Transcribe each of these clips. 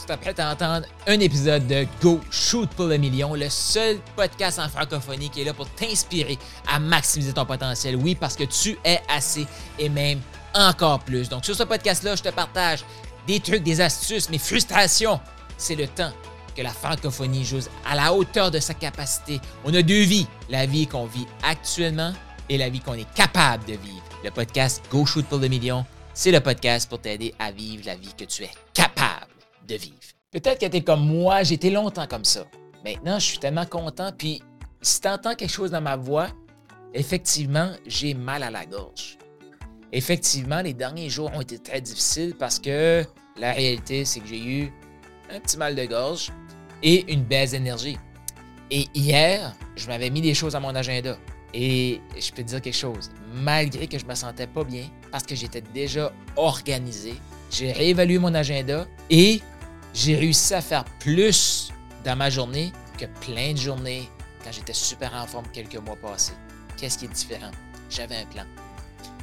Tu t'apprêtes à entendre un épisode de Go Shoot pour le million, le seul podcast en francophonie qui est là pour t'inspirer à maximiser ton potentiel. Oui, parce que tu es assez et même encore plus. Donc, sur ce podcast-là, je te partage des trucs, des astuces, mes frustrations. C'est le temps que la francophonie joue à la hauteur de sa capacité. On a deux vies, la vie qu'on vit actuellement et la vie qu'on est capable de vivre. Le podcast Go Shoot pour le million, c'est le podcast pour t'aider à vivre la vie que tu es capable de vivre. Peut-être que tu es comme moi, j'étais longtemps comme ça. Maintenant, je suis tellement content. Puis, si tu entends quelque chose dans ma voix, effectivement, j'ai mal à la gorge. Effectivement, les derniers jours ont été très difficiles parce que la réalité, c'est que j'ai eu un petit mal de gorge et une baisse d'énergie. Et hier, je m'avais mis des choses à mon agenda. Et je peux te dire quelque chose, malgré que je me sentais pas bien, parce que j'étais déjà organisé, j'ai réévalué mon agenda et j'ai réussi à faire plus dans ma journée que plein de journées quand j'étais super en forme quelques mois passés. Qu'est-ce qui est différent? J'avais un plan.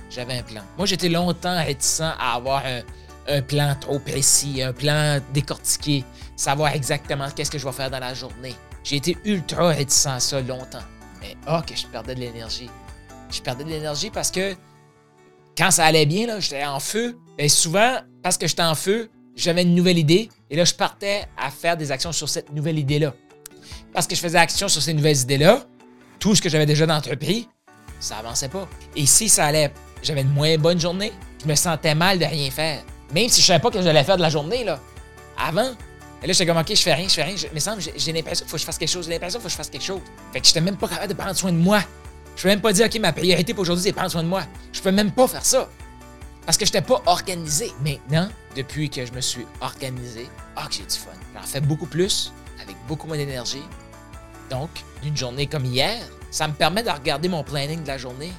J'avais un plan. Moi, j'étais longtemps réticent à avoir un, plan trop précis, un plan décortiqué, savoir exactement qu'est-ce que je vais faire dans la journée. J'ai été ultra réticent à ça longtemps. Mais oh, que je perdais de l'énergie. Je perdais de l'énergie parce que quand ça allait bien, j'étais en feu. Et souvent, parce que j'étais en feu, j'avais une nouvelle idée. Et là, je partais à faire des actions sur cette nouvelle idée-là. Parce que je faisais action sur ces nouvelles idées-là, tout ce que j'avais déjà entrepris, ça avançait pas. Et si ça allait, j'avais une moins bonne journée, je me sentais mal de rien faire. Même si je savais pas que j'allais faire de la journée, là. Avant, et là, j'étais comme, OK, je fais rien, je fais rien. Mais semble, j'ai l'impression qu'il faut que je fasse quelque chose. J'ai l'impression qu'il faut que je fasse quelque chose. Fait que j'étais même pas capable de prendre soin de moi. Je peux même pas dire, OK, ma priorité pour aujourd'hui, c'est prendre soin de moi. Je peux même pas faire ça. Parce que j'étais pas organisé. Maintenant, depuis que je me suis organisé, ah, que j'ai du fun. J'en fais beaucoup plus, avec beaucoup moins d'énergie. Donc, d'une journée comme hier, ça me permet de regarder mon planning de la journée,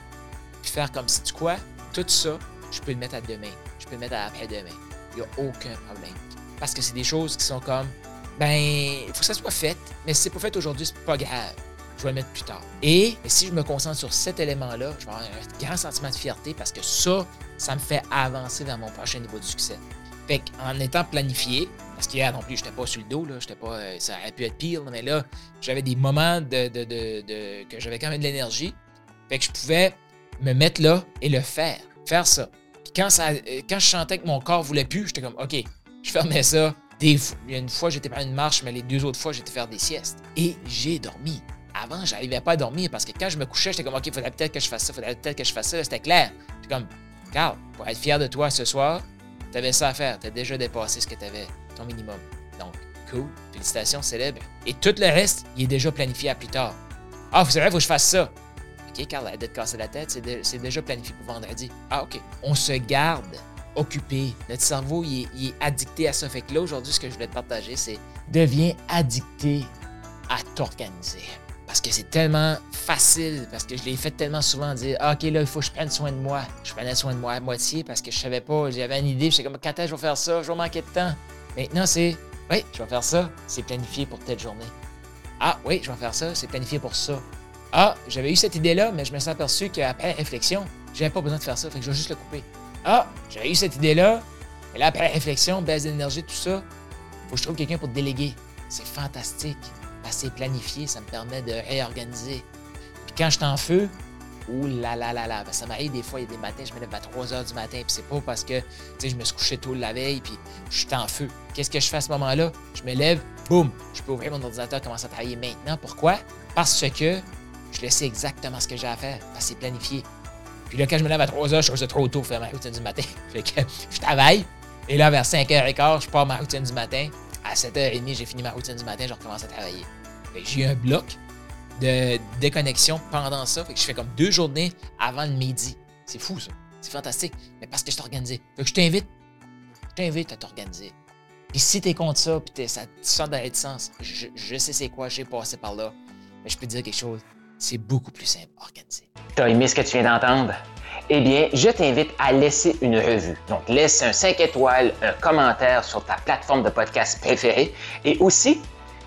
puis faire comme si tu quoi, tout ça, je peux le mettre à demain. Je peux le mettre à après-demain. Il n'y a aucun problème. Parce que c'est des choses qui sont comme, ben, il faut que ça soit fait, mais si c'est pas fait aujourd'hui, c'est pas grave. Je vais le mettre plus tard. Et si je me concentre sur cet élément-là, je vais avoir un grand sentiment de fierté parce que ça, ça me fait avancer vers mon prochain niveau de succès. Fait qu'en étant planifié, parce qu'hier non plus, j'étais pas sur le dos, là, pas, ça aurait pu être pire, mais là, j'avais des moments de, que j'avais quand même de l'énergie. Fait que je pouvais me mettre là et le faire, faire ça. Puis quand, ça, quand je sentais que mon corps voulait plus, j'étais comme, OK, je fermais ça. Des une fois, j'étais prendre une marche, mais les deux autres fois, j'étais faire des siestes. Et j'ai dormi. Avant, j'arrivais pas à dormir parce que quand je me couchais, j'étais comme, OK, il faudrait peut-être que je fasse ça, faudrait peut-être que je fasse ça. C'était clair. J'étais comme, Carl, pour être fier de toi ce soir, t'avais ça à faire. T'as déjà dépassé ce que t'avais, ton minimum. Donc, cool. Félicitations, célèbre. Et tout le reste, il est déjà planifié à plus tard. Ah, vous savez, il faut que je fasse ça. OK, Carl, arrête de te casser la tête. C'est déjà planifié pour vendredi. Ah, OK. On se garde occupé. Notre cerveau, il est, addicté à ça. Fait que là, aujourd'hui, ce que je voulais te partager, c'est deviens addicté à t'organiser. Parce que c'est tellement facile, parce que je l'ai fait tellement souvent dire ah, OK, là, il faut que je prenne soin de moi. Je prenais soin de moi à moitié parce que je savais pas, j'avais une idée, j'étais comme quand est-ce que je vais faire ça, je vais manquer de temps. Maintenant, c'est oui, je vais faire ça, c'est planifié pour telle journée. Ah, oui, je vais faire ça, c'est planifié pour ça. Ah, j'avais eu cette idée-là, mais je me suis aperçu qu'après réflexion, j'avais pas besoin de faire ça, fait que je vais juste le couper. Ah, j'avais eu cette idée-là, mais là, après réflexion, baisse d'énergie, tout ça, faut que je trouve quelqu'un pour te déléguer. C'est fantastique. Assez planifié, ça me permet de réorganiser. Puis quand je suis en feu, ouh là ben, ça m'arrive des fois, il y a des matins, je me lève à 3 h du matin, puis c'est pas parce que, je me suis couché tôt la veille, puis je suis en feu. Qu'est-ce que je fais à ce moment-là? Je me lève, boum, je peux ouvrir mon ordinateur, commencer à travailler maintenant. Pourquoi? Parce que je le sais exactement ce que j'ai à faire, parce c'est planifié. Puis là, quand je me lève à 3 h je ça trop tôt pour faire ma routine du matin. fait que je travaille. Et là, vers 5h15, je pars ma routine du matin. À 7h30, j'ai fini ma routine du matin, je recommence à travailler. Que j'ai un bloc de déconnexion pendant ça. Je fais comme deux journées avant le midi. C'est fou, ça. C'est fantastique. Mais parce que je organisé. Fait que je t'invite. Je t'invite à t'organiser. Puis si t'es contre ça, puis ça sort de réticence, je, je sais c'est quoi, j'ai passé par là. Mais je peux te dire quelque chose c'est beaucoup plus simple organisé. T'as aimé ce que tu viens d'entendre? Eh bien, je t'invite à laisser une revue. Donc, laisse un 5 étoiles, un commentaire sur ta plateforme de podcast préférée et aussi,